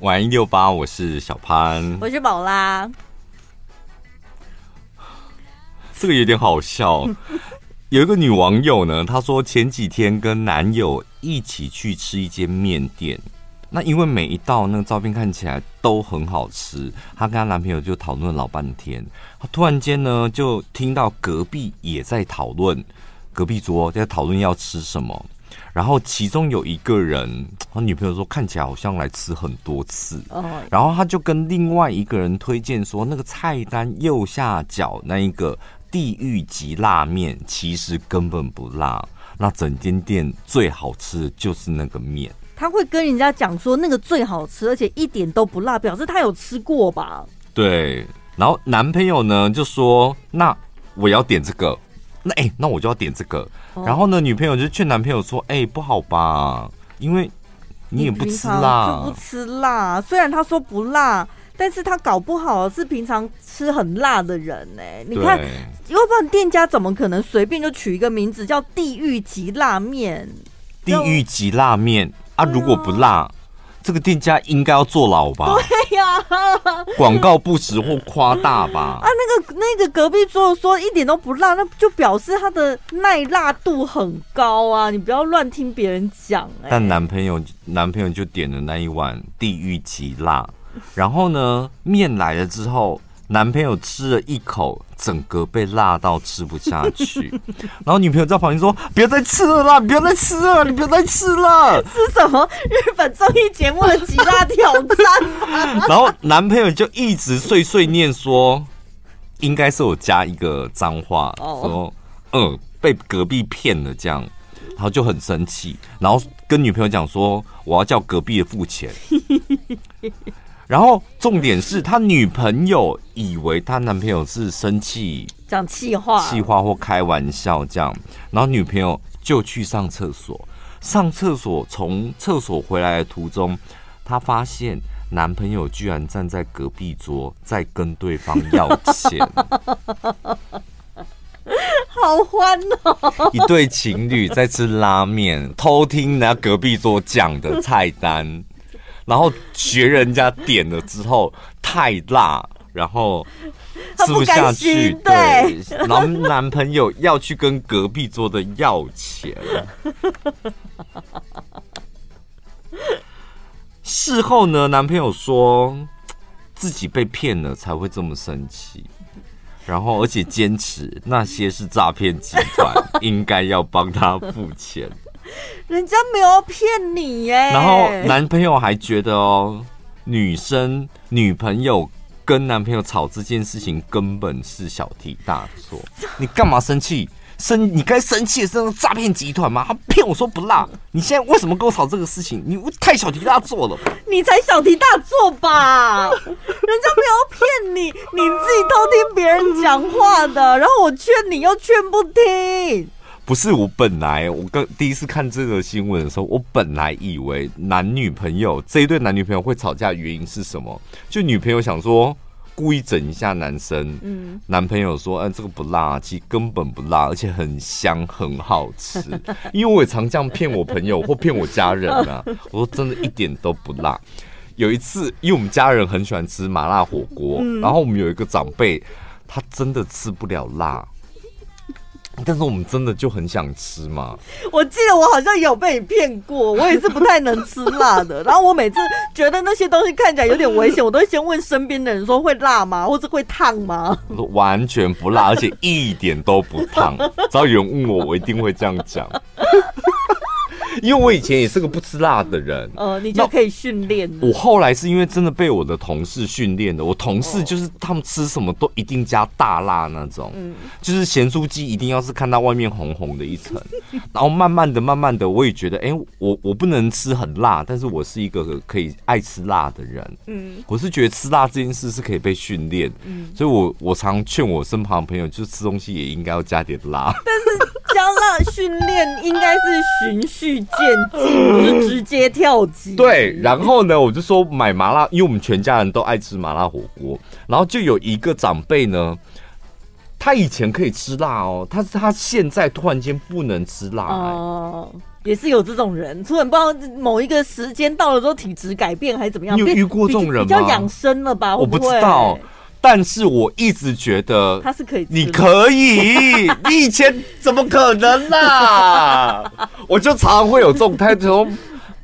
晚一六八，我是小潘，我是宝拉。这个有点好笑。有一个女网友呢，她说前几天跟男友一起去吃一间面店，那因为每一道那个照片看起来都很好吃，她跟她男朋友就讨论老半天。她突然间呢，就听到隔壁也在讨论，隔壁桌在讨论要吃什么。然后其中有一个人，他女朋友说看起来好像来吃很多次，然后他就跟另外一个人推荐说，那个菜单右下角那一个地狱级辣面其实根本不辣，那整间店最好吃的就是那个面。他会跟人家讲说那个最好吃，而且一点都不辣，表示他有吃过吧？对。然后男朋友呢就说，那我要点这个。那哎、欸，那我就要点这个。Oh. 然后呢，女朋友就劝男朋友说：“哎、欸，不好吧？因为你也不吃辣，就不吃辣。虽然他说不辣，但是他搞不好是平常吃很辣的人呢。你看，要不然店家怎么可能随便就取一个名字叫‘地狱级辣面’？地狱级辣面啊，如果不辣。”这个店家应该要坐牢吧？对呀、啊，广告不实或夸大吧？啊，那个那个隔壁桌说一点都不辣，那就表示它的耐辣度很高啊！你不要乱听别人讲、欸。但男朋友男朋友就点了那一碗地狱级辣，然后呢，面来了之后。男朋友吃了一口，整个被辣到吃不下去。然后女朋友在旁边说：“不要再吃了啦，不要再吃了，你不要再吃了。”是什么日本综艺节目的极大挑战？然后男朋友就一直碎碎念说：“应该是我加一个脏话，说嗯被隔壁骗了这样。”然后就很生气，然后跟女朋友讲说：“我要叫隔壁的付钱。”然后重点是他女朋友以为他男朋友是生气讲气话、气话或开玩笑这样，然后女朋友就去上厕所。上厕所从厕所回来的途中，她发现男朋友居然站在隔壁桌在跟对方要钱，好欢哦！一对情侣在吃拉面，偷听人家隔壁桌讲的菜单。然后学人家点了之后太辣，然后吃不下去，对，然后 男朋友要去跟隔壁桌的要钱。事后呢，男朋友说自己被骗了才会这么生气，然后而且坚持那些是诈骗集团，应该要帮他付钱。人家没有骗你耶，然后男朋友还觉得哦，女生女朋友跟男朋友吵这件事情根本是小题大做，你干嘛生气？生你该生气的是那个诈骗集团吗？他骗我说不辣，你现在为什么跟我吵这个事情？你太小题大做了，你才小题大做吧？人家没有骗你，你自己偷听别人讲话的，然后我劝你又劝不听。不是，我本来我刚第一次看这个新闻的时候，我本来以为男女朋友这一对男女朋友会吵架，原因是什么？就女朋友想说故意整一下男生，嗯，男朋友说，嗯，这个不辣，其实根本不辣，而且很香，很好吃。因为我也常这样骗我朋友或骗我家人啊，我说真的一点都不辣。有一次，因为我们家人很喜欢吃麻辣火锅，然后我们有一个长辈，他真的吃不了辣。但是我们真的就很想吃嘛？我记得我好像有被你骗过，我也是不太能吃辣的。然后我每次觉得那些东西看起来有点危险，我都会先问身边的人说，会辣吗，或者会烫吗？完全不辣，而且一点都不烫。只要有人问我，我一定会这样讲。因为我以前也是个不吃辣的人，呃，你就可以训练。我后来是因为真的被我的同事训练的。我同事就是他们吃什么都一定加大辣那种，嗯，就是咸酥鸡一定要是看到外面红红的一层，然后慢慢的、慢慢的，我也觉得，哎，我我不能吃很辣，但是我是一个可以爱吃辣的人，嗯，我是觉得吃辣这件事是可以被训练，嗯，所以我我常劝我身旁的朋友，就是吃东西也应该要加点辣，但是。加辣训练应该是循序渐进，不是直接跳级。对，然后呢，我就说买麻辣，因为我们全家人都爱吃麻辣火锅。然后就有一个长辈呢，他以前可以吃辣哦，他他现在突然间不能吃辣，欸，也是有这种人，突然不知道某一个时间到了之后体质改变还是怎么样？你有遇过这种人吗？比较养生了吧？我不知道，但是我一直觉得他是可以，你可以，你以前怎么可能啊？我就常常会有这种态度。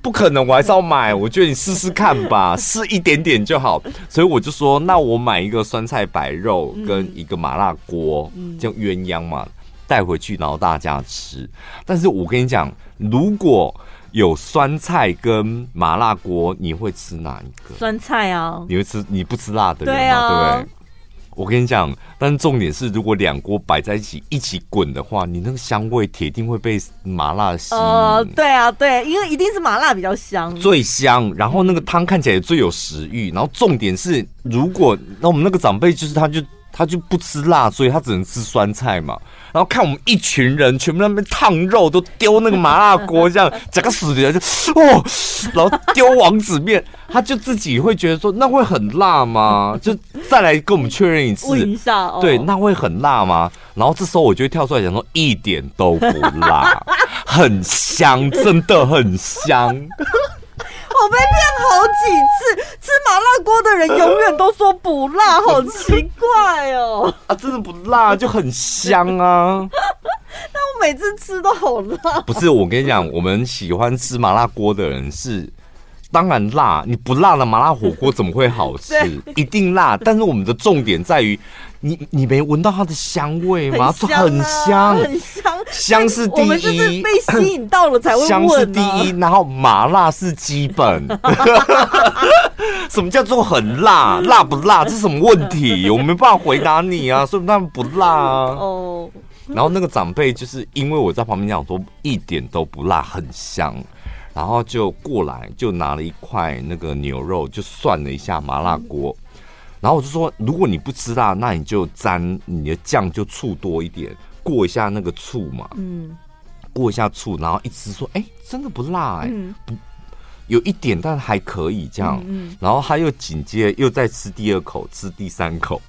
不可能，我还是要买。我觉得你试试看吧，试一点点就好。所以我就说，那我买一个酸菜白肉跟一个麻辣锅，叫鸳鸯嘛，带回去，然后大家吃。但是我跟你讲，如果有酸菜跟麻辣锅，你会吃哪一个？酸菜啊，你会吃？你不吃辣的人吗？对不对？我跟你讲，但是重点是，如果两锅摆在一起一起滚的话，你那个香味铁定会被麻辣吸引。呃，对啊，对，因为一定是麻辣比较香，最香。然后那个汤看起来也最有食欲。然后重点是，如果那我们那个长辈就是他就。他就不吃辣，所以他只能吃酸菜嘛。然后看我们一群人全部在那边烫肉，都丢那个麻辣锅，这样 整个死的就哦，然后丢王子面，他就自己会觉得说那会很辣吗？就再来跟我们确认一次，问一下哦，对，那会很辣吗？然后这时候我就会跳出来讲说一点都不辣，很香，真的很香。我被骗好几次，吃麻辣锅的人永远都说不辣，好奇怪哦！啊，真的不辣就很香啊！但我每次吃都好辣。不是，我跟你讲，我们喜欢吃麻辣锅的人是，当然辣，你不辣的麻辣火锅怎么会好吃？一定辣。但是我们的重点在于。你你没闻到它的香味吗？很香，啊，很香，很香，香是第一。我们就是被吸引到了才会。香是第一，然后麻辣是基本。什么叫做很辣？辣不辣？这是什么问题？我没办法回答你啊，所以他们不辣啊。哦。然后那个长辈就是因为我在旁边讲说一点都不辣，很香，然后就过来就拿了一块那个牛肉，就涮了一下麻辣锅。然后我就说，如果你不吃辣，那你就沾你的酱就醋多一点，过一下那个醋嘛。嗯，过一下醋，然后一吃说，哎，真的不辣哎、欸，嗯、不有一点，但还可以这样。嗯嗯、然后他又紧接又再吃第二口，吃第三口，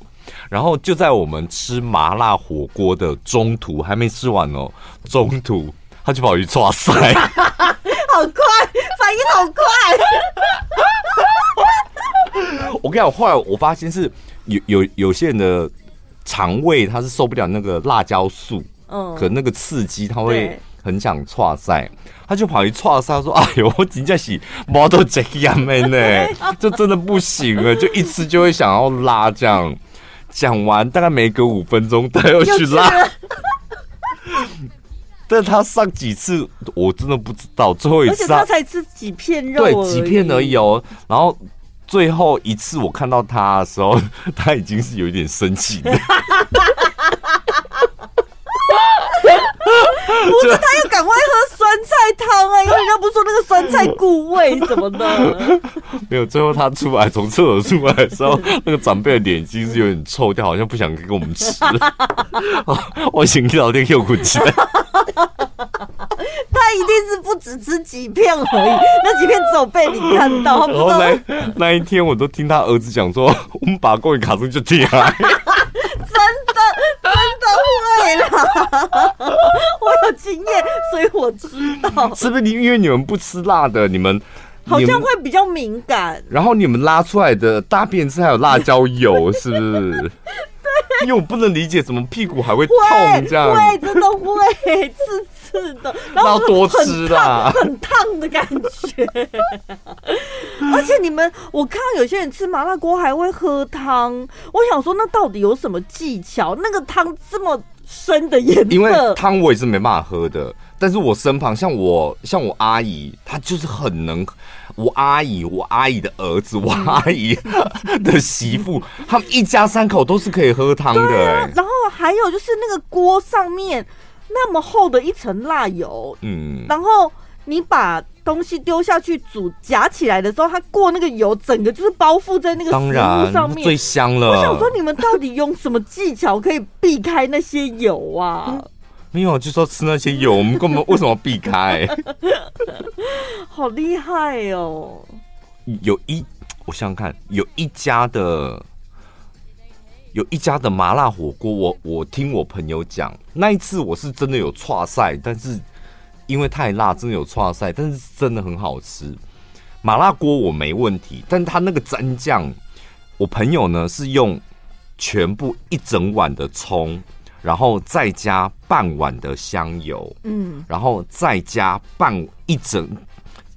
然后就在我们吃麻辣火锅的中途，还没吃完哦，中途他就跑去剉赛，好快，反应好快。我跟你讲，后来我发现是有有有些人的肠胃他是受不了那个辣椒素，嗯，可那个刺激他会很想剉赛，他就跑去剉赛说：“哎呦，我真的是毛都这样的呢，就真的不行了，就一吃就会想要拉这样。”讲完大概没隔五分钟，他又去拉，但他上几次我真的不知道，最后一次他才吃几片肉，对，几片而已哦，然后。最后一次我看到他的时候，他已经是有一点生气了。不是，他要赶快喝酸菜汤哎、欸，因为人家不是说那个酸菜固胃什么的。没有，最后他出来从厕所出来的时候，那个长辈的脸已经是有点臭掉，好像不想跟我们吃。我心里老天又哭起来。他一定是不只吃几片而已，那几片只有被你看到。然后那那一天，我都听他儿子讲说，我们把过年卡住就这样。真的，真的会啦！我有经验，所以我知道。是不是你因为你们不吃辣的，你们好像会比较敏感。然后你们拉出来的大便是还有辣椒油，是不是？对。因为我不能理解，怎么屁股还会痛这样？会，真的会刺刺的，然后多吃啦，很烫的感觉。而且你们，我看到有些人吃麻辣锅还会喝汤，我想说，那到底有什么技巧？那个汤这么深的颜色，因为汤我也是没办法喝的。但是我身旁像我像我阿姨，她就是很能。我阿姨，我阿姨的儿子，我阿姨的 媳妇，他们一家三口都是可以喝汤的。欸啊。然后还有就是那个锅上面那么厚的一层辣油，嗯，然后你把东西丢下去煮，夹起来的时候，它过那个油，整个就是包覆在那个食物上面，最香了。我想说，你们到底用什么技巧可以避开那些油啊？嗯没有，就说吃那些油，我们根本为什么避开？好厉害哦！有一，我想想看，有一家的，有一家的麻辣火锅，我我听我朋友讲，那一次我是真的有剉赛，但是因为太辣，真的有串赛，但是真的很好吃。麻辣锅我没问题，但他那个蘸酱，我朋友呢是用全部一整碗的葱，然后再加半碗的香油，嗯，然后再加半一整，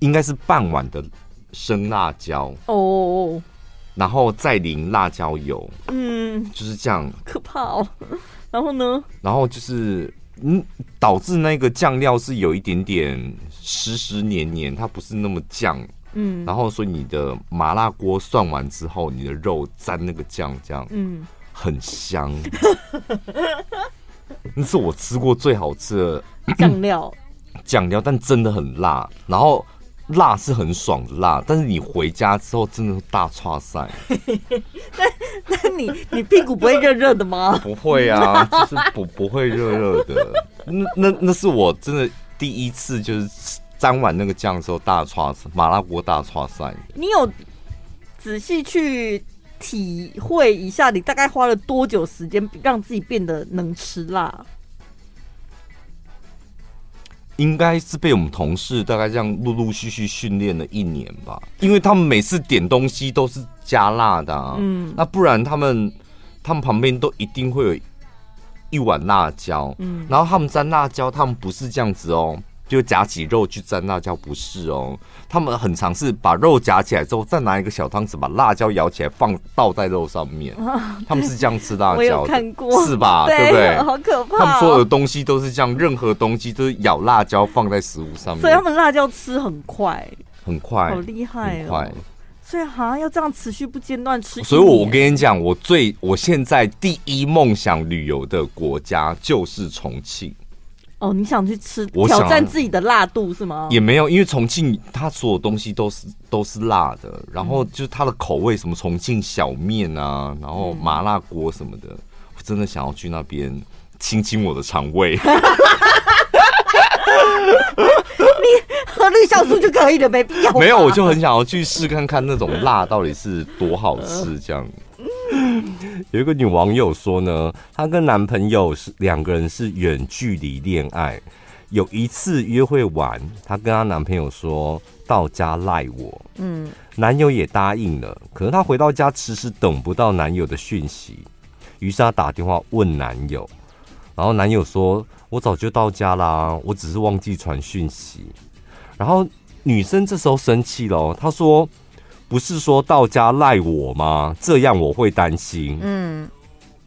应该是半碗的生辣椒哦，然后再淋辣椒油，嗯，就是这样，可怕哦。然后呢？然后就是嗯，导致那个酱料是有一点点湿湿黏黏，它不是那么酱。嗯，然后所以你的麻辣锅涮完之后，你的肉沾那个酱，这样，嗯，很香。那是我吃过最好吃的酱料，酱料，但真的很辣。然后辣是很爽的辣，但是你回家之后真的大串赛。那那你你屁股不会热热的吗？不会啊，就是不不会热热的。那那那是我真的第一次就是。沾完那个酱之后，大剉赛，麻辣锅大串赛。你有仔细去体会一下，你大概花了多久时间让自己变得能吃辣？应该是被我们同事大概这样陆陆续续训练了一年吧，因为他们每次点东西都是加辣的啊，嗯，那不然他们他们旁边都一定会有一碗辣椒，嗯，然后他们沾辣椒，他们不是这样子哦。就夹起肉去蘸辣椒，不是哦。他们很常是把肉夹起来之后，再拿一个小汤匙把辣椒舀起来放倒在肉上面。他们是这样吃辣椒的，我有看过，是吧？对，对不对？好可怕哦。他们所有的东西都是这样，任何东西都是舀辣椒放在食物上面。所以他们辣椒吃很快，很快，好厉害哦。快。所以好像要这样持续不间断吃。所以我我跟你讲，我最我现在第一梦想旅游的国家就是重庆。哦，你想去吃挑战自己的辣度是吗？也没有，因为重庆它所有东西都是都是辣的，然后就是它的口味，什么重庆小面啊，然后麻辣锅什么的，我真的想要去那边亲亲我的肠胃。你喝绿酵素就可以了，没必要。没有，我就很想要去试看看那种辣到底是多好吃，这样。有一个女网友说呢，她跟男朋友是两个人是远距离恋爱。有一次约会完，她跟她男朋友说到家赖我，嗯，男友也答应了。可是她回到家迟迟等不到男友的讯息，于是她打电话问男友，然后男友说：“我早就到家啦，我只是忘记传讯息。”然后女生这时候生气了，她说。不是说到家赖我吗？这样我会担心。嗯，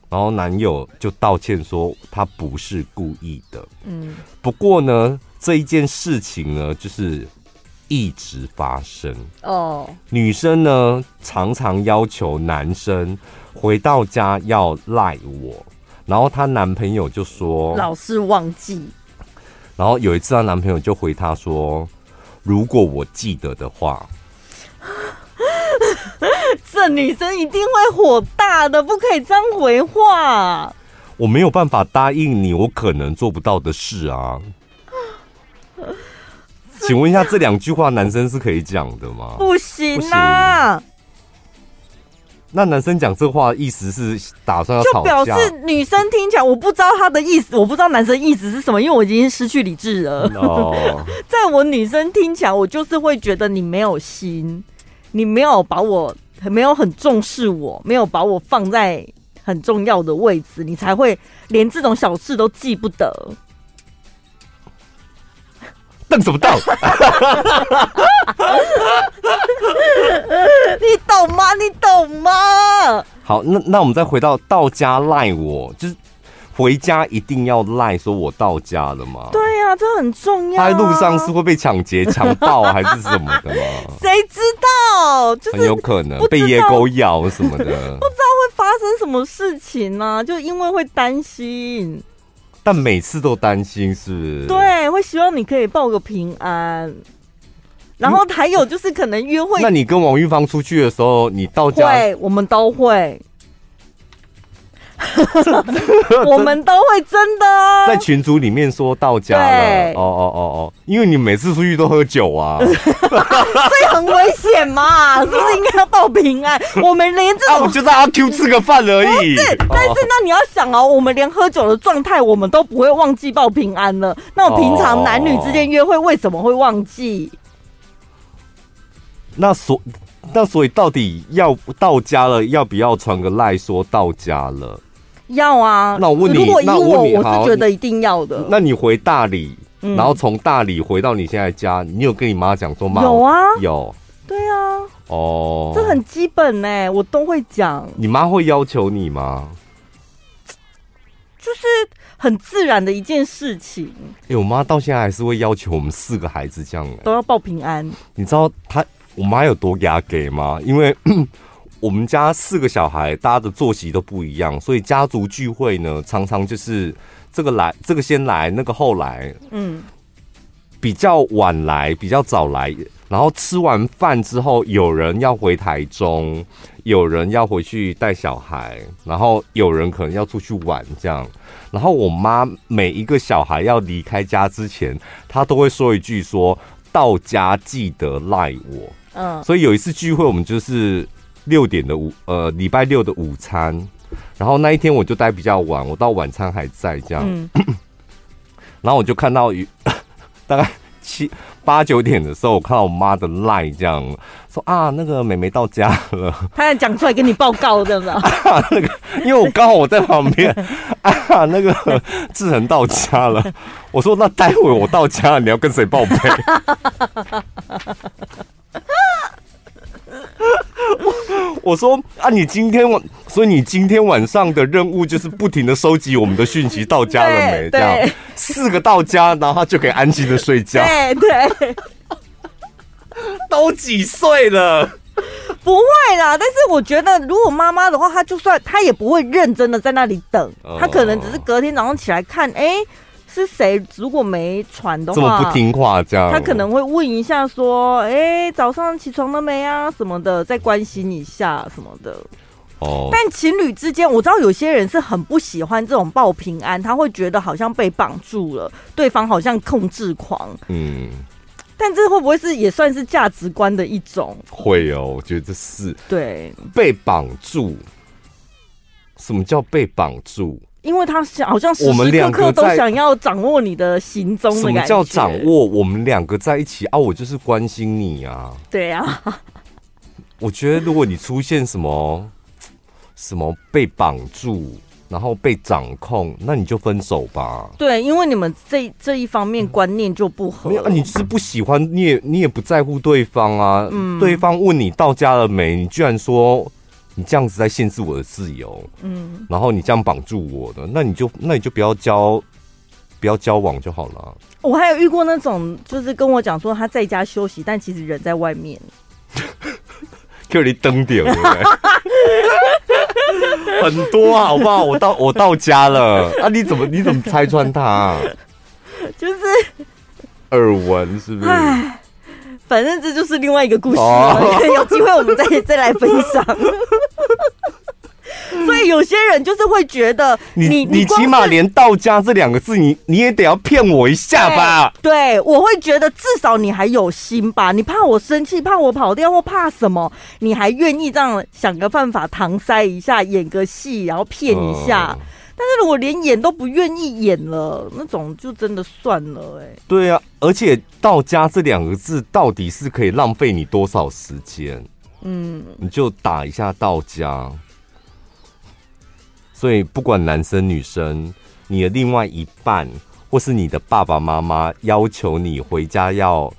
然后男友就道歉说他不是故意的。嗯，不过呢，这一件事情呢，就是一直发生。哦，女生呢常常要求男生回到家要赖我，然后她男朋友就说老是忘记。然后有一次她男朋友就回她说，如果我记得的话。这女生一定会火大的，不可以这样回话。我没有办法答应你，我可能做不到的事啊。请问一下，这两句话男生是可以讲的吗？不行啊。那男生讲这话意思是打算要吵架？就表示女生听起来，我不知道他的意思，我不知道男生意思是什么，因为我已经失去理智了。哦，在我女生听起来，我就是会觉得你没有心。你没有把我，没有很重视我，没有把我放在很重要的位置，你才会连这种小事都记不得。瞪什么瞪？你懂吗？你懂吗？好，那那我们再回到到家赖我，就是。回家一定要赖说我到家了吗？对呀、啊，这很重要、啊。他在路上是会被抢劫、强暴还是什么的吗？谁知道？就是、很有可能被野狗咬什么的，不知道会发生什么事情呢、啊？就因为会担心，但每次都担心是不是？对，会希望你可以报个平安。然后还有就是可能约会，那你跟王玉芳出去的时候，你到家，会，我们都会。我们都会真的在群组里面说到家了。哦哦哦哦，因为你每次出去都喝酒啊，所以很危险嘛，是不是应该要报平安？我们连这种，啊、我就在阿 Q 吃个饭而已。是，但是那你要想哦，我们连喝酒的状态，我们都不会忘记报平安了。那我平常男女之间约会，为什么会忘记？那所那所以到底要到家了，要不要传个赖说到家了？要啊。那我问你，如果以我，我，我是觉得一定要的。那你回大理，嗯、然后从大理回到你现在家，你有跟你妈讲说吗？有啊，有。对啊。哦，这很基本呢，我都会讲。你妈会要求你吗？就是很自然的一件事情。哎、欸，我妈到现在还是会要求我们四个孩子这样，都要报平安。你知道她？我妈有多压给吗？因为我们家四个小孩，大家的作息都不一样，所以家族聚会呢，常常就是这个来，这个先来，那个后来，嗯，比较晚来，比较早来，然后吃完饭之后，有人要回台中，有人要回去带小孩，然后有人可能要出去玩，这样。然后我妈每一个小孩要离开家之前，她都会说一句说：“说到家记得赖我。”嗯，所以有一次聚会，我们就是六点的午，呃，礼拜六的午餐，然后那一天我就待比较晚，我到晚餐还在这样，嗯、然后我就看到 大概七八九点的时候，我看到我妈的 line 这样说啊，那个美眉到家了，她要讲出来跟你报告的嘛？啊，那个，因为我刚好我在旁边。啊，那个志恒到家了，我说那待会我到家了，你要跟谁报备？我我说啊，你今天晚，所以你今天晚上的任务就是不停的收集我们的讯息，到家了没？这样四个到家，然后他就可以安心的睡觉。对 对，都几岁了？不会啦，但是我觉得，如果妈妈的话，她就算她也不会认真的在那里等，她可能只是隔天早上起来看，哎。是谁？如果没传的话，这么不听话，这样他可能会问一下，说：“哎、欸，早上起床了没啊？什么的，再关心一下什么的。”哦。但情侣之间，我知道有些人是很不喜欢这种报平安，他会觉得好像被绑住了，对方好像控制狂。嗯。但这会不会是也算是价值观的一种？会哦，我觉得这是对被绑住。什么叫被绑住？因为他想，好像时时刻刻都想要掌握你的行踪的感觉。什么叫掌握？我们两个在一起啊，我就是关心你啊。对啊。我觉得如果你出现什么什么被绑住，然后被掌控，那你就分手吧。对，因为你们这这一方面观念就不合。没有，你是不喜欢，你也你也不在乎对方啊。嗯。对方问你到家了没，你居然说。你这样子在限制我的自由，嗯，然后你这样绑住我的，那你就那你就不要交，不要交往就好了。我还有遇过那种，就是跟我讲说他在家休息，但其实人在外面，就你登点，很多啊，好不好？我到我到家了啊，你怎么你怎么拆穿他啊？就是耳闻是不是？反正这就是另外一个故事，有机会我们再 再来分享。所以有些人就是会觉得你，你你起码连到家这两个字你，你你也得要骗我一下吧？对，对，我会觉得至少你还有心吧？你怕我生气，怕我跑掉，或怕什么？你还愿意这样想个办法搪塞一下，演个戏，然后骗一下？嗯但是如果连演都不愿意演了，那种就真的算了哎、欸。对啊，而且“到家”这两个字到底是可以浪费你多少时间？嗯，你就打一下“到家”。所以不管男生女生，你的另外一半或是你的爸爸妈妈要求你回家要。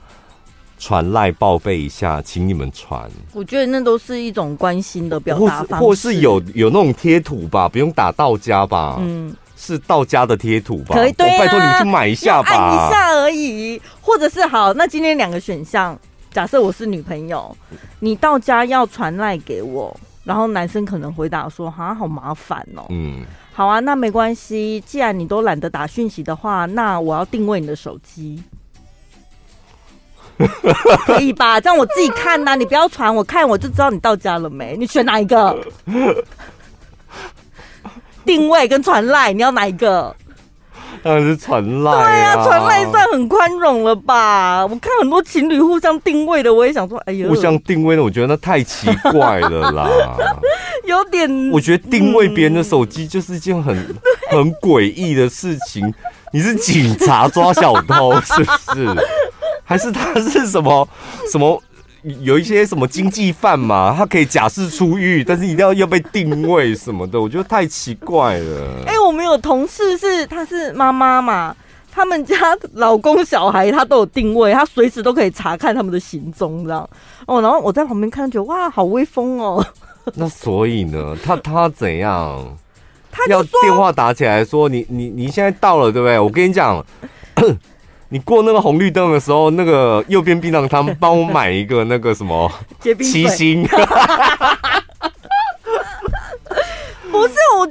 传赖报备一下，请你们传。我觉得那都是一种关心的表达方式，或是有有那种贴图吧，不用打到家吧？嗯，是到家的贴图吧？可以，对啊，拜托你们去买一下吧，按一下而已。或者是好，那今天两个选项，假设我是女朋友，你到家要传赖给我，然后男生可能回答说：“哈，好麻烦哦。”嗯，好啊，那没关系，既然你都懒得打讯息的话，那我要定位你的手机。可以吧？这样我自己看呐、啊，你不要传，我看我就知道你到家了没。你选哪一个？定位跟传赖，你要哪一个？当然是传赖。对啊，传赖算很宽容了吧？我看很多情侣互相定位的，我也想说，哎呀，互相定位的，我觉得那太奇怪了啦。有点，我觉得定位别人的手机就是一件很、嗯、很诡异的事情。你是警察抓小偷是不是？还是他是什么 什么？有一些什么经济犯嘛，他可以假释出狱，但是一定要要被定位什么的，我觉得太奇怪了。哎、欸，我们有同事是，她是妈妈嘛，他们家老公小孩他都有定位，他随时都可以查看他们的行踪，这样哦。然后我在旁边看，觉得哇，好威风哦。那所以呢，他他怎样？他要电话打起来说，你你你现在到了，对不对？我跟你讲。你过那个红绿灯的时候，那个右边槟榔摊帮我买一个那个什么 七星。不是我，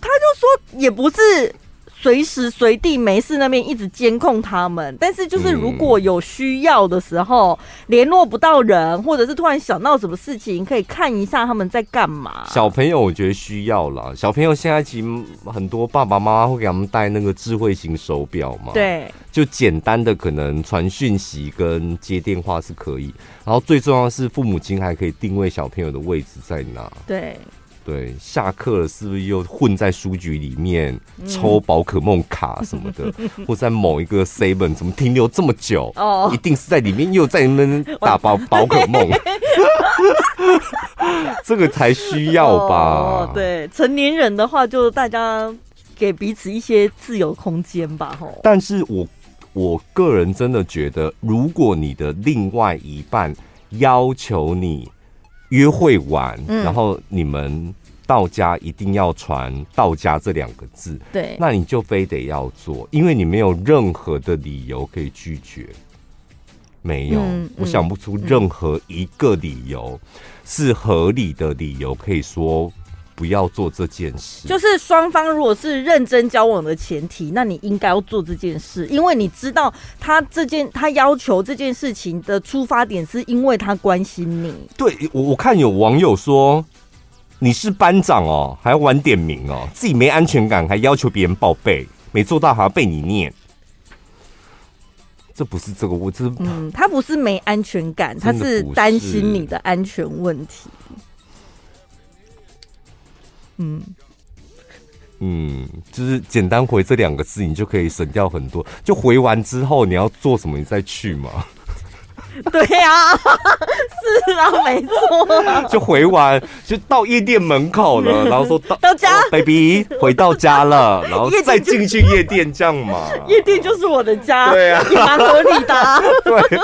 他就说也不是。随时随地没事那边一直监控他们，但是就是如果有需要的时候联络不到人，或者是突然想到什么事情，可以看一下他们在干嘛。小朋友我觉得需要啦，小朋友现在其实很多爸爸妈妈会给他们带那个智慧型手表嘛，对，就简单的可能传讯息跟接电话是可以，然后最重要的是父母亲还可以定位小朋友的位置在哪，对。对，下课了是不是又混在书局里面抽宝可梦卡什么的，嗯、或在某一个 seven 怎么停留这么久？哦，一定是在里面又在那边打宝 宝可梦，这个才需要吧？哦，对，成年人的话，就大家给彼此一些自由空间吧。吼，但是我我个人真的觉得，如果你的另外一半要求你。约会完，然后你们到家一定要传“道家”这两个字，对，那你就非得要做，因为你没有任何的理由可以拒绝，没有，嗯嗯、我想不出任何一个理由是合理的理由可以说。不要做这件事，就是双方如果是认真交往的前提，那你应该要做这件事，因为你知道他这件他要求这件事情的出发点是因为他关心你。对，我我看有网友说你是班长哦，还要晚点名哦，自己没安全感还要求别人报备，没做到还要被你念，这不是这个我这嗯，他不是没安全感，他是担心你的安全问题。嗯嗯，就是简单回这两个字，你就可以省掉很多。就回完之后，你要做什么，你再去嘛。对呀、啊，是啊，没错。就回完，就到夜店门口了，然后说到到家、哦、，baby 回到家了，然后再进去夜店，这样嘛。夜店就是我的家，对啊，也蛮合理的、啊。对。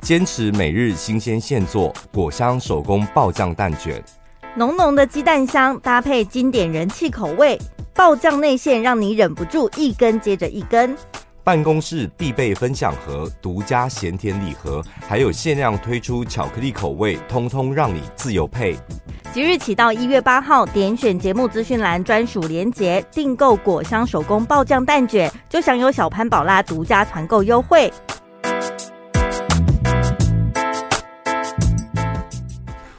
坚持每日新鲜现做果香手工爆酱蛋卷，浓浓的鸡蛋香搭配经典人气口味，爆酱内馅让你忍不住一根接着一根。办公室必备分享盒，独家咸甜礼盒，还有限量推出巧克力口味，通通让你自由配。即日起到一月八号，点选节目资讯栏专属连结，订购果香手工爆酱蛋卷，就享有小潘宝拉独家团购优惠。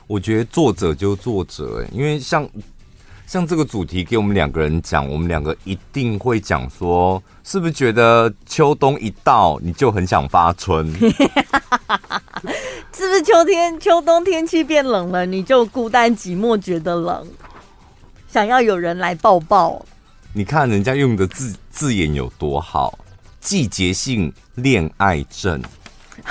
我觉得作者就作者哎，因为像像这个主题给我们两个人讲，我们两个一定会讲说，是不是觉得秋冬一到你就很想发春？是不是秋天秋冬天气变冷了，你就孤单寂寞觉得冷，想要有人来抱抱？你看人家用的字字眼有多好，季节性恋爱症。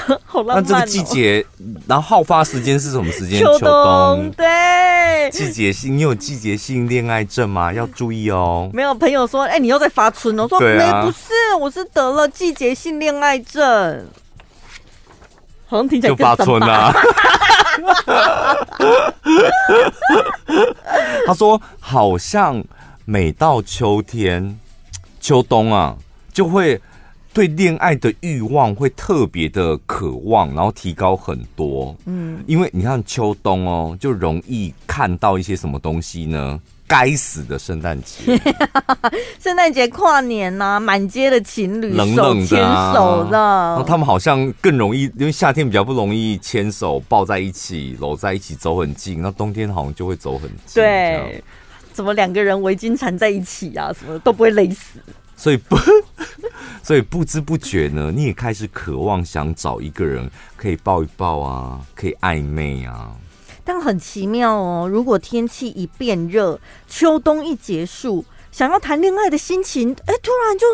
好浪漫哦，那这个季节，然后好发时间是什么时间？秋冬。对，季节性，你有季节性恋爱症吗？要注意哦。没有朋友说，哎、欸，你又在发春哦。我说，没、啊，不是，我是得了季节性恋爱症。好像听起来就发春啊。他说，好像每到秋天、秋冬啊，就会。对恋爱的欲望会特别的渴望，然后提高很多。嗯，因为你看秋冬哦，就容易看到一些什么东西呢？该死的圣诞节，圣诞节跨年呐、啊，满街的情侣冷冷的、啊、牵手的，然后他们好像更容易，因为夏天比较不容易牵手抱在一起，搂在一起走很近，那冬天好像就会走很近。对，怎么两个人围巾缠在一起啊，什么都不会累死。所以不，所以不知不觉呢，你也开始渴望想找一个人可以抱一抱啊，可以暧昧啊。但很奇妙哦，如果天气一变热，秋冬一结束，想要谈恋爱的心情，哎，突然就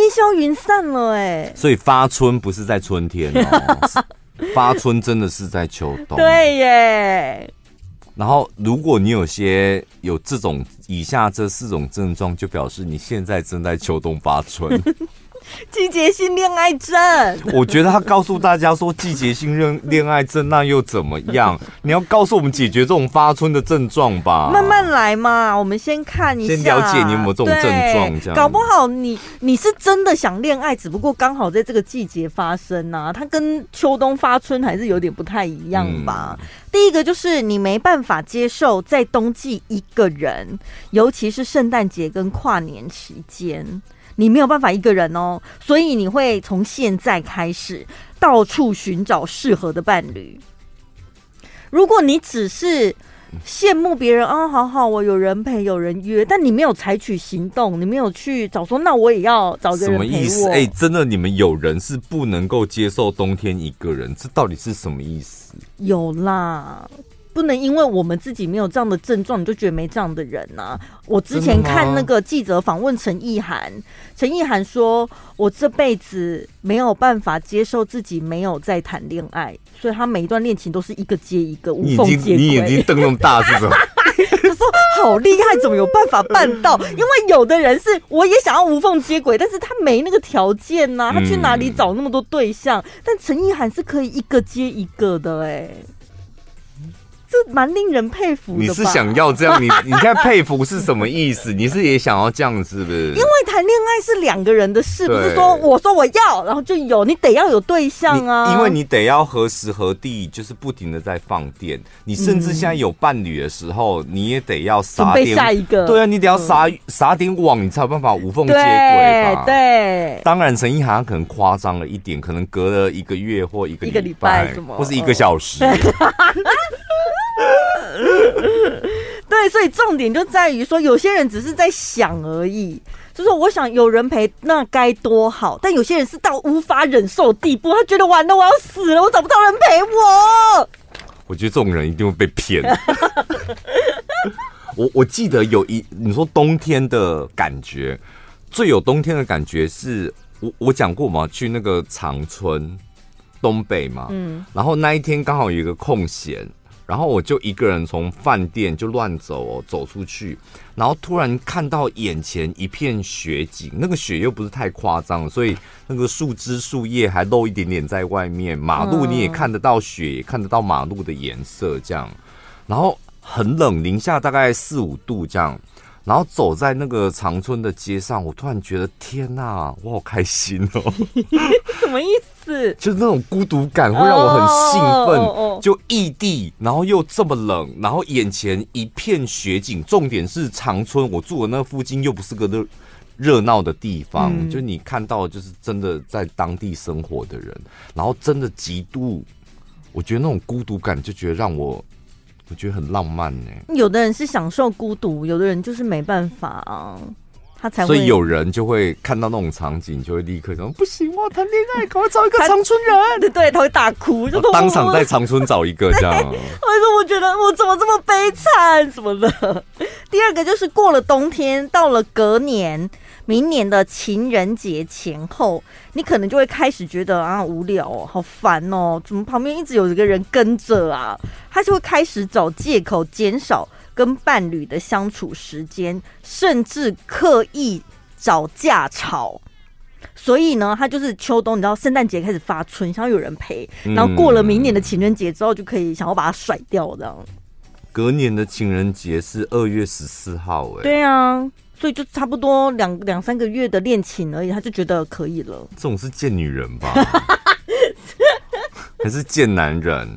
烟消云散了，哎。所以发春不是在春天哦，发春真的是在秋冬。对耶。然后，如果你有些有这种以下这四种症状，就表示你现在正在秋冬发春。季节性恋爱症，我觉得他告诉大家说季节性恋恋爱症，那又怎么样？你要告诉我们解决这种发春的症状吧。慢慢来嘛，我们先看一下，先了解你有没有这种症状。这样搞不好你你是真的想恋爱，只不过刚好在这个季节发生啊。它跟秋冬发春还是有点不太一样吧。嗯、第一个就是你没办法接受在冬季一个人，尤其是圣诞节跟跨年期间。你没有办法一个人哦，所以你会从现在开始到处寻找适合的伴侣。如果你只是羡慕别人啊，好好，我有人陪，有人约，但你没有采取行动，你没有去找说，那我也要找个人陪我。什么意思？哎，真的，你们有人是不能够接受冬天一个人，这到底是什么意思？有啦。不能因为我们自己没有这样的症状，你就觉得没这样的人呐、啊。我之前看那个记者访问陈意涵，陈意涵说：“我这辈子没有办法接受自己没有在谈恋爱，所以他每一段恋情都是一个接一个，无缝接轨。”你眼睛瞪那么大是什么？他说：“好厉害，怎么有办法办到？因为有的人是我也想要无缝接轨，但是他没那个条件呐、啊，他去哪里找那么多对象？嗯、但陈意涵是可以一个接一个的、欸，哎。”这蛮令人佩服的。你是想要这样？你 你现在佩服是什么意思？你是也想要这样，是不是？因为谈恋爱是两个人的事，不是说我说我要，然后就有，你得要有对象啊。因为你得要何时何地，就是不停的在放电。你甚至现在有伴侣的时候，你也得要撒点下一个。对啊，你得要撒撒点网，你才有办法无缝接轨吧？对。当然，陈意涵可能夸张了一点，可能隔了一个月或一个礼拜，或是一个小时。对，所以重点就在于说，有些人只是在想而已，就是我想有人陪，那该多好。但有些人是到无法忍受地步，他觉得完了，我要死了，我找不到人陪我。我觉得这种人一定会被骗。我我记得有一你说冬天的感觉，最有冬天的感觉是我我讲过嘛，去那个长春东北嘛，嗯，然后那一天刚好有一个空闲。然后我就一个人从饭店就乱走，走出去，然后突然看到眼前一片雪景，那个雪又不是太夸张，所以那个树枝树叶还露一点点在外面，马路你也看得到雪，看得到马路的颜色这样，然后很冷，零下大概四五度这样。然后走在那个长春的街上，我突然觉得天哪，我好开心哦！什么意思？就是那种孤独感会让我很兴奋。Oh, oh, oh, oh. 就异地，然后又这么冷，然后眼前一片雪景。重点是长春，我住的那附近又不是个热热闹的地方，嗯、就你看到就是真的在当地生活的人，然后真的极度，我觉得那种孤独感就觉得让我。我觉得很浪漫呢。有的人是享受孤独，有的人就是没办法啊，他才会。所以有人就会看到那种场景，就会立刻说：“不行，我要谈恋爱，赶快找一个 长春人。”对对，他会大哭，就当场在长春找一个这样。我觉得我怎么这么悲惨什么的？第二个就是过了冬天，到了隔年。明年的情人节前后，你可能就会开始觉得啊无聊哦，好烦哦，怎么旁边一直有一个人跟着啊？他就会开始找借口减少跟伴侣的相处时间，甚至刻意找架吵。所以呢，他就是秋冬，你知道，圣诞节开始发春，想要有人陪，然后过了明年的情人节之后，就可以想要把他甩掉这样。隔年的情人节是二月十四号，哎，对啊。所以就差不多两两三个月的恋情而已，他就觉得可以了。这种是贱女人吧？还是贱男人？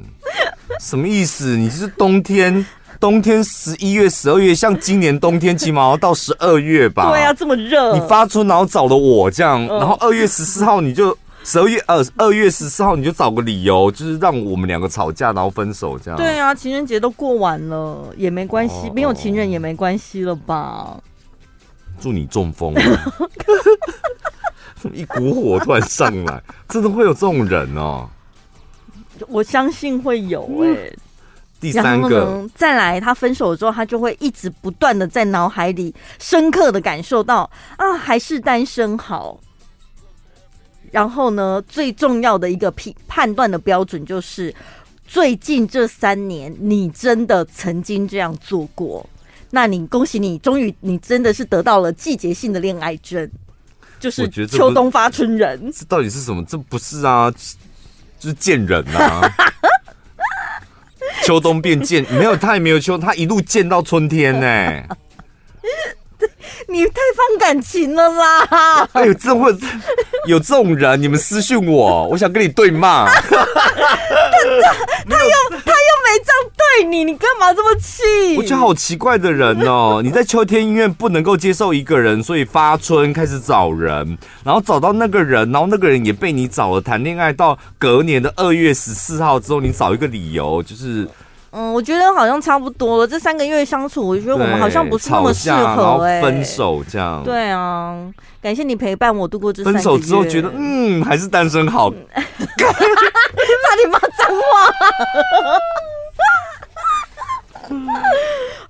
什么意思？你是冬天冬天十一月、十二月，像今年冬天起码要到十二月吧？对啊，这么热，你发春然后找了我这样，然后二月十四号你就十二月二二月十四号你就找个理由，就是让我们两个吵架然后分手这样。对啊，情人节都过完了也没关系，哦、没有情人也没关系了吧？祝你中风。一股火突然上来，真的会有这种人哦？我相信会有哎、欸。第三个，再来，他分手之后，他就会一直不断的在脑海里深刻的感受到啊，还是单身好。然后呢，最重要的一个判判断的标准就是，最近这三年你真的曾经这样做过，那你恭喜你，终于你真的是得到了季节性的恋爱症。就是秋冬发春人，这到底是什么？这不是啊，就是贱人啊！秋冬变贱，没有他也没有秋，他一路贱到春天呢、欸。你太放感情了啦！哎呦，这会有这种人，你们私讯我，我想跟你对骂。他又他又没这样对你，你干嘛这么气？我觉得好奇怪的人哦！你在秋天医院不能够接受一个人，所以发春开始找人，然后找到那个人，然后那个人也被你找了，谈恋爱到隔年的二月十四号之后，你找一个理由就是。嗯，我觉得好像差不多了。这三个月相处，我觉得我们好像不是那么适合哎、欸。分手这样。对啊，感谢你陪伴我度过这三个月。分手之后觉得，嗯，还是单身好。差点骂脏话。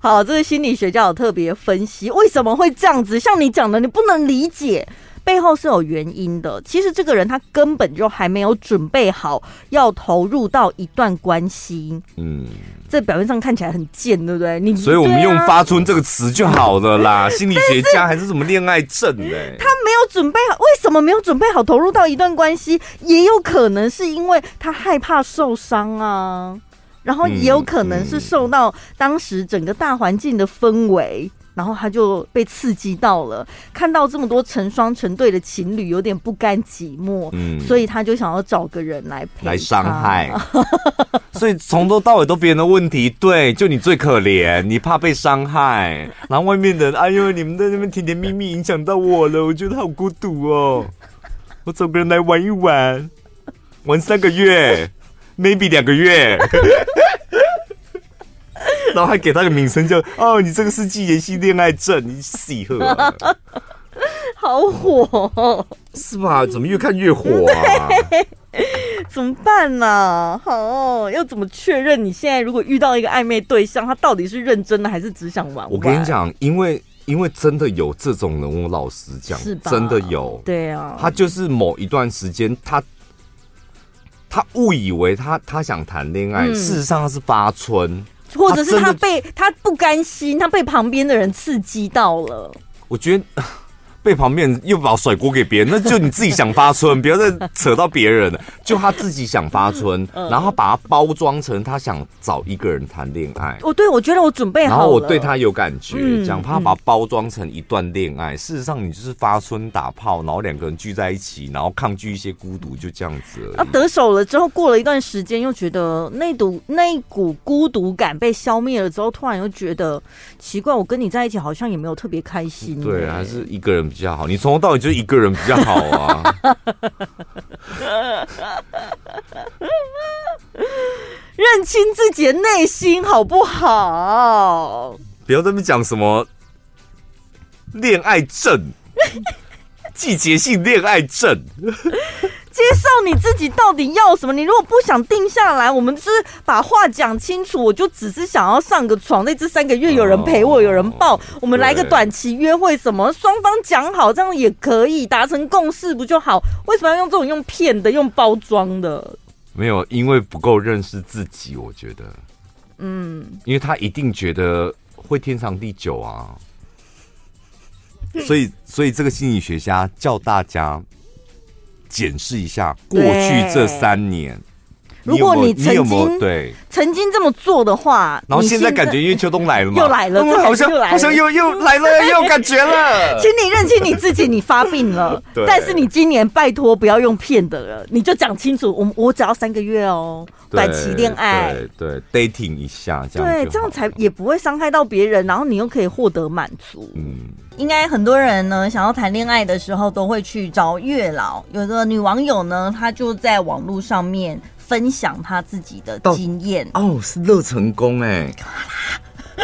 好，这个心理学家有特别分析，为什么会这样子？像你讲的，你不能理解。背后是有原因的。其实这个人他根本就还没有准备好要投入到一段关系。嗯，这表面上看起来很贱，对不对？你所以我们用“发春”这个词就好了啦。心理学家还是什么恋爱症呢？他没有准备好，为什么没有准备好投入到一段关系？也有可能是因为他害怕受伤啊，然后也有可能是受到当时整个大环境的氛围。然后他就被刺激到了，看到这么多成双成对的情侣，有点不甘寂寞，嗯，所以他就想要找个人来陪来伤害，所以从头到尾都别人的问题，对，就你最可怜，你怕被伤害，然后外面的人，哎呦，你们在那边甜甜蜜蜜，影响到我了，我觉得好孤独哦，我找个人来玩一玩，玩三个月，maybe 两个月。然后还给他个名称叫哦，你这个是季节性恋爱症，你喜贺、啊，好火，是吧？怎么越看越火啊？怎么办呢、啊？好，要怎么确认你现在如果遇到一个暧昧对象，他到底是认真的还是只想玩玩？我跟你讲，因为因为真的有这种人，我老实讲，是吧？真的有，对啊，他就是某一段时间，他他误以为他他想谈恋爱、嗯，事实上他是发春。或者是他被他，他不甘心，他被旁边的人刺激到了。我觉得。被旁边又把甩锅给别人，那就你自己想发春，不要再扯到别人了。就他自己想发春，然后把它包装成他想找一个人谈恋爱。哦，对，我觉得我准备好了。然后我对他有感觉，讲、他把它包装成一段恋爱、嗯。事实上，你就是发春打炮，然后两个人聚在一起，然后抗拒一些孤独，就这样子而已。啊，得手了之后，过了一段时间，又觉得那股那一股孤独感被消灭了之后，突然又觉得奇怪，我跟你在一起好像也没有特别开心。对，还是一个人。比较好，你从头到尾就是一个人比较好啊。认清自己的内心好不好？不要在那边讲什么恋爱症，季节性恋爱症。接受你自己到底要什么？你如果不想定下来，我们就是把话讲清楚。我就只是想要上个床，那这三个月有人陪我，有人抱，我们来个短期约会，什么双方讲好，这样也可以达成共识，不就好？为什么要用这种用骗的、用包装的？没有，因为不够认识自己，我觉得，嗯，因为他一定觉得会天长地久啊，所以，所以这个心理学家叫大家。检视一下过去这三年，如果你曾经对曾经这么做的话，然后现在感觉因为秋冬来了嘛，又来了，嗯、好像好像又又来了，又有感觉了。请你认清你自己，你发病了。但是你今年拜托不要用骗的了，你就讲清楚，我我只要三个月哦，短期恋爱，对对，dating 一下这样，对，这样才也不会伤害到别人，然后你又可以获得满足。嗯，应该很多人呢想要谈恋爱的时候都会去找月老。有个女网友呢，她就在网络上面。分享他自己的经验哦，是乐成功哎，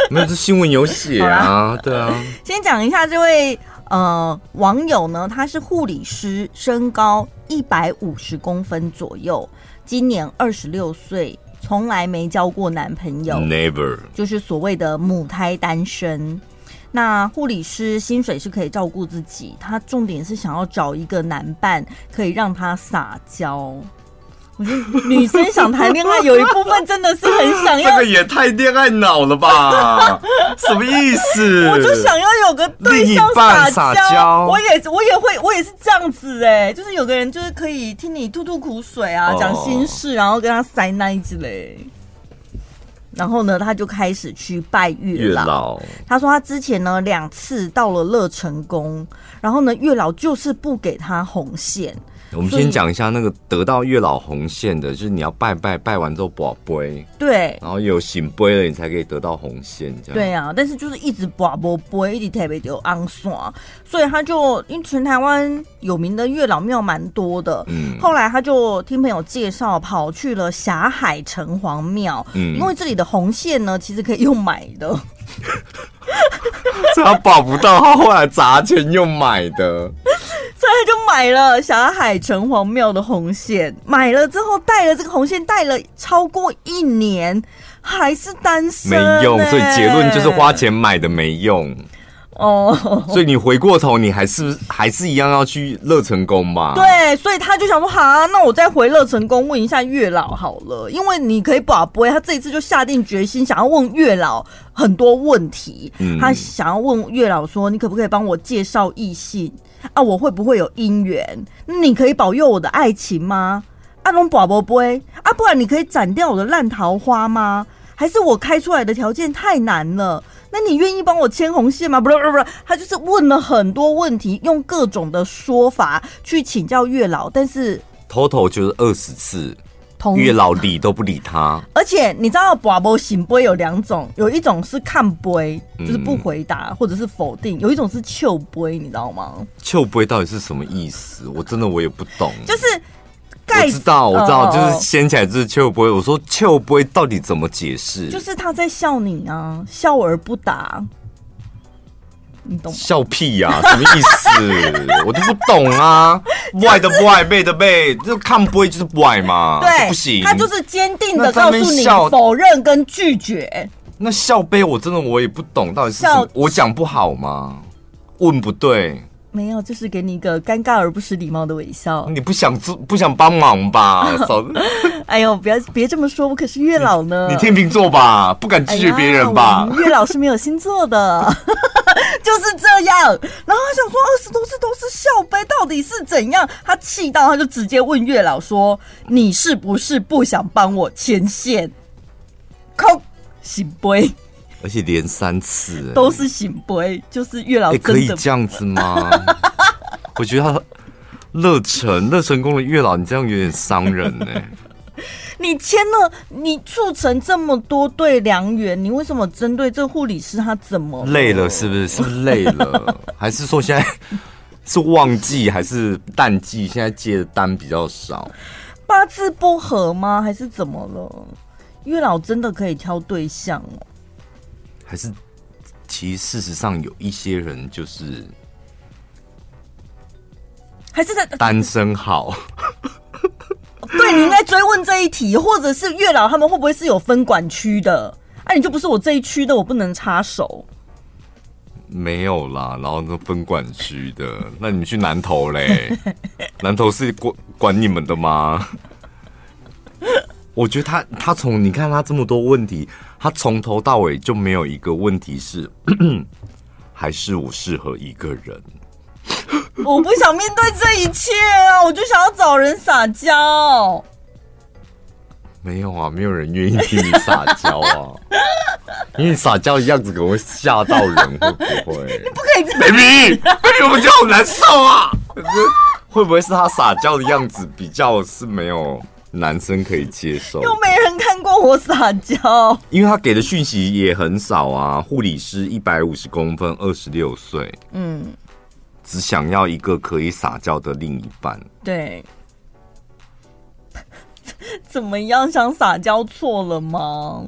没有这新闻有写啊，对啊。先讲一下这位呃网友呢，他是护理师，身高一百五十公分左右，今年二十六岁，从来没交过男朋友，never，就是所谓的母胎单身。那护理师薪水是可以照顾自己，他重点是想要找一个男伴，可以让他撒娇。我觉得女生想谈恋爱，有一部分真的是很想要。这个也太恋爱脑了吧？什么意思？我就想要有个对象撒娇。我也我也会，我也是这样子哎、欸，就是有个人就是可以听你吐吐苦水啊，讲、oh. 心事，然后跟他塞奶之类。然后呢，他就开始去拜月老。月老他说他之前呢两次到了乐成宫，然后呢月老就是不给他红线。我们先讲一下那个得到月老红线的，就是你要拜拜拜完之后跋杯，对，然后有醒杯了，你才可以得到红线，这样。对啊，但是就是一直跋不杯，一直特别就昂耍，所以他就因为全台湾有名的月老庙蛮多的，嗯，后来他就听朋友介绍，跑去了霞海城隍庙，嗯，因为这里的红线呢，其实可以用买的，他保不到，他后来砸钱用买的。所以他就买了霞海城隍庙的红线，买了之后戴了这个红线，戴了超过一年，还是单身，没用。所以结论就是花钱买的没用哦。所以你回过头，你还是还是一样要去乐成宫吧？对，所以他就想说，好，那我再回乐成宫问一下月老好了，因为你可以把不会。他这一次就下定决心，想要问月老很多问题。嗯，他想要问月老说，你可不可以帮我介绍异性？啊，我会不会有姻缘？那你可以保佑我的爱情吗？阿龙宝宝不会啊，不然你可以斩掉我的烂桃花吗？还是我开出来的条件太难了？那你愿意帮我牵红线吗？不是不不，他就是问了很多问题，用各种的说法去请教月老，但是 total 就是二十次。月老理都不理他，而且你知道，博博圣杯有两种，有一种是看杯，就是不回答、嗯、或者是否定；有一种是笑杯，你知道吗？笑杯到底是什么意思？我真的我也不懂。就是盖，我知道，我知道，呃、就是掀起来就是笑杯。我说笑杯到底怎么解释？就是他在笑你啊，笑而不答。你懂吗？笑屁呀、啊，什么意思？我都不懂啊。歪的歪，背的背，就看不会就是歪嘛。对，不行。他就是坚定的告诉你否认跟拒绝。那笑杯我真的我也不懂，到底是？我讲不好吗？问不对。没有，就是给你一个尴尬而不失礼貌的微笑。你不想做，不想帮忙吧，嫂子？哎呦，不要别这么说，我可是月老呢。你，你天秤座吧，不敢拒绝别人吧？哎、月老是没有星座的，就是这样。然后他想说，二十多次都是笑杯，到底是怎样？他气到他就直接问月老说：“你是不是不想帮我牵线？”空醒杯。而且连三次都是醒杯，就是月老真的、欸、可以这样子吗？我觉得他乐成乐成功的月老，你这样有点伤人呢。你签了，你促成这么多对良缘，你为什么针对这护理师他怎么了累了？是不是？是不是累了？还是说现在 是旺季还是淡季？现在接的单比较少，八字不合吗？还是怎么了？月老真的可以挑对象哦。还是，其实事实上有一些人就是，还是在单身好。对，你应该追问这一题，或者是月老他们会不会是有分管区的？哎、啊，你就不是我这一区的，我不能插手。没有啦，然后那分管区的，那你们去南投嘞？南投是管管你们的吗？我觉得他他从你看他这么多问题。他从头到尾就没有一个问题是，还是我适合一个人？我不想面对这一切啊！我就想要找人撒娇。没有啊，没有人愿意听你撒娇啊，因为你撒娇的样子可能会吓到人，会不会？你不可以，baby，baby，我觉得好难受啊。可 是会不会是他撒娇的样子比较是没有男生可以接受？又没人看过我撒娇，因为他给的讯息也很少啊。护理师一百五十公分，二十六岁，嗯，只想要一个可以撒娇的另一半。对。怎么样？想撒娇错了吗？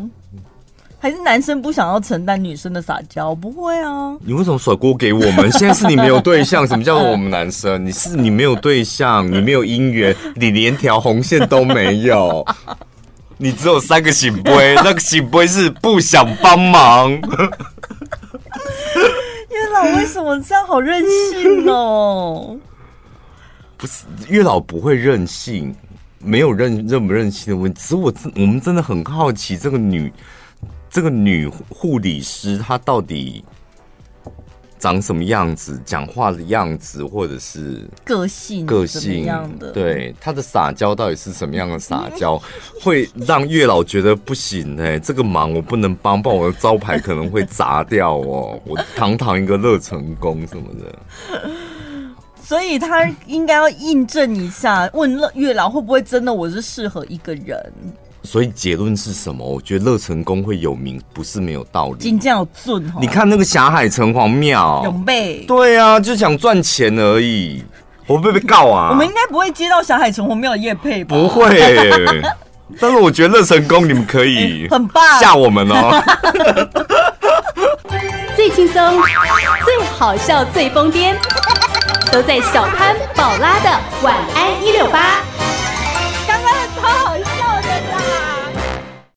还是男生不想要承担女生的撒娇？不会啊！你为什么甩锅给我们？现在是你没有对象，什么叫做我们男生？你是你没有对象，你没有姻缘，你连条红线都没有，你只有三个圣杯，那个圣杯是不想帮忙。为什么这样好任性哦？不是，月老不会任性。没有任任不任性的问题，只是我我们真的很好奇，这个女这个女护理师她到底长什么样子，讲话的样子，或者是个性个性样的，对他的撒娇到底是什么样的撒娇，会让月老觉得不行哎、欸，这个忙我不能帮，不然我的招牌可能会砸掉哦，我堂堂一个乐成功什么的。所以他应该要印证一下，问乐月老会不会真的我是适合一个人？所以结论是什么？我觉得乐成功会有名，不是没有道理。金匠有准，你看那个霞海城隍庙，有背。对啊，就想赚钱而已。我会不会被告啊？我们应该不会接到霞海城隍庙的业配吧？不会、欸。但是我觉得乐成功你们可以、欸、很棒吓我们哦。最轻松、最好笑、最疯癫。都在小潘宝拉的晚安一六八。